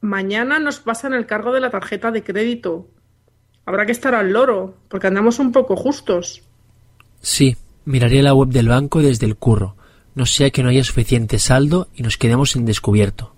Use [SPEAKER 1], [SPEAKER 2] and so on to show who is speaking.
[SPEAKER 1] Mañana nos pasan el cargo de la tarjeta de crédito. Habrá que estar al loro, porque andamos un poco justos.
[SPEAKER 2] Sí, miraré la web del banco desde el curro, no sea que no haya suficiente saldo y nos quedemos en descubierto.